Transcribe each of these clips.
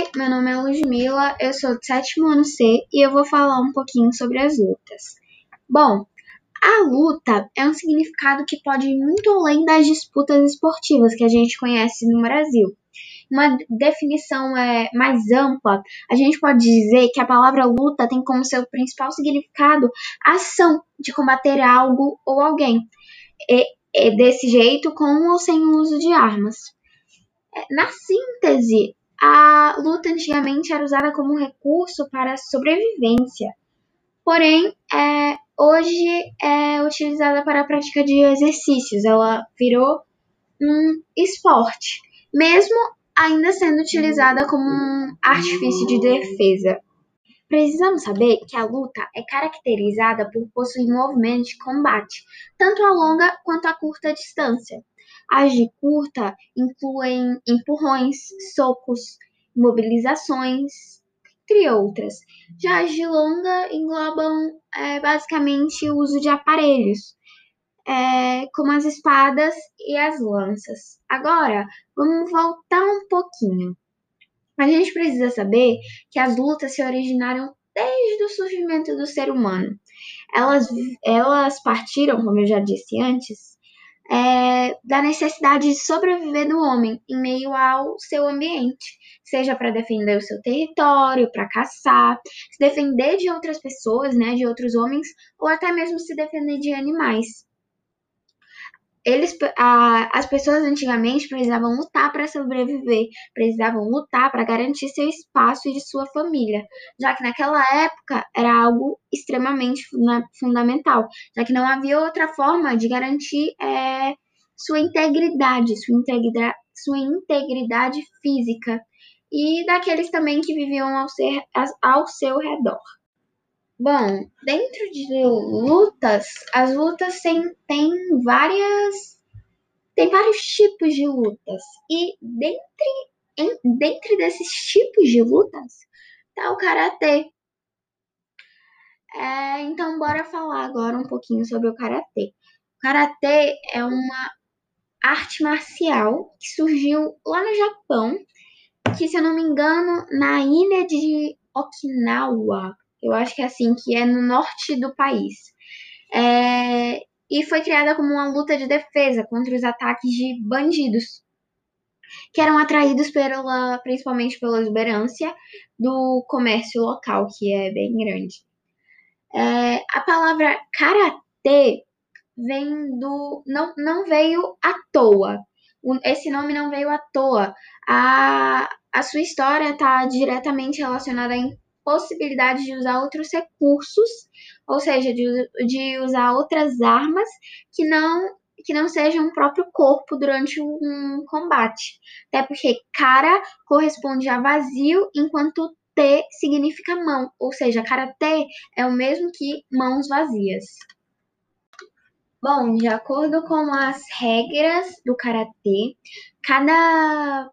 Oi, meu nome é Ludmilla, eu sou do sétimo ano C e eu vou falar um pouquinho sobre as lutas. Bom, a luta é um significado que pode ir muito além das disputas esportivas que a gente conhece no Brasil. Uma definição é, mais ampla, a gente pode dizer que a palavra luta tem como seu principal significado a ação de combater algo ou alguém. E, e desse jeito, com ou sem o uso de armas. É, na síntese, a luta antigamente era usada como recurso para sobrevivência, porém, é, hoje é utilizada para a prática de exercícios. Ela virou um esporte, mesmo ainda sendo utilizada como um artifício de defesa. Precisamos saber que a luta é caracterizada por possuir movimentos de combate, tanto a longa quanto a curta distância. As de curta incluem empurrões, socos, mobilizações, entre outras. Já as de longa englobam é, basicamente o uso de aparelhos, é, como as espadas e as lanças. Agora, vamos voltar um pouquinho. A gente precisa saber que as lutas se originaram desde o surgimento do ser humano. Elas, elas partiram, como eu já disse antes, é, da necessidade de sobreviver do homem em meio ao seu ambiente, seja para defender o seu território, para caçar, se defender de outras pessoas, né, de outros homens, ou até mesmo se defender de animais eles, a, as pessoas antigamente precisavam lutar para sobreviver, precisavam lutar para garantir seu espaço e de sua família, já que naquela época era algo extremamente funda fundamental, já que não havia outra forma de garantir é, sua integridade, sua integridade, sua integridade física. E daqueles também que viviam ao, ser, ao seu redor. Bom, dentro de lutas, as lutas têm, têm várias. Tem vários tipos de lutas. E dentre, em, dentre desses tipos de lutas tá o karatê. É, então, bora falar agora um pouquinho sobre o karatê. O karatê é uma arte marcial que surgiu lá no Japão, que, se eu não me engano, na ilha de Okinawa, eu acho que é assim, que é no norte do país. É, e foi criada como uma luta de defesa contra os ataques de bandidos, que eram atraídos pela, principalmente pela exuberância do comércio local, que é bem grande. É, a palavra karatê vem do. Não, não veio à toa. Esse nome não veio à toa. A, a sua história está diretamente relacionada a possibilidade de usar outros recursos, ou seja, de, de usar outras armas que não que não sejam o próprio corpo durante um combate. Até porque cara corresponde a vazio, enquanto T significa mão, ou seja, karatê é o mesmo que mãos vazias. Bom, de acordo com as regras do karatê, cada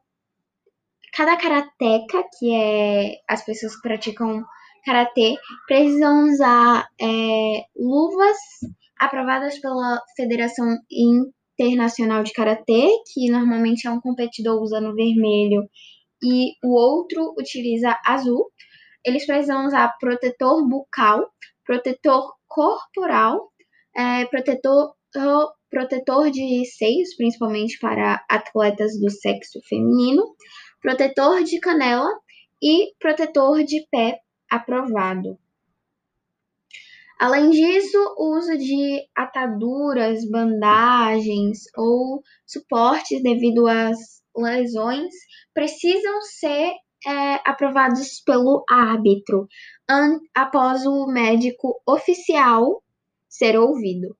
cada karateca, que é as pessoas que praticam karatê, precisam usar é, luvas aprovadas pela Federação Internacional de Karatê, que normalmente é um competidor usando vermelho e o outro utiliza azul. Eles precisam usar protetor bucal, protetor corporal, é, protetor, protetor de seios, principalmente para atletas do sexo feminino, protetor de canela e protetor de pé aprovado. Além disso, o uso de ataduras, bandagens ou suportes devido às lesões precisam ser é, aprovados pelo árbitro após o médico oficial ser ouvido.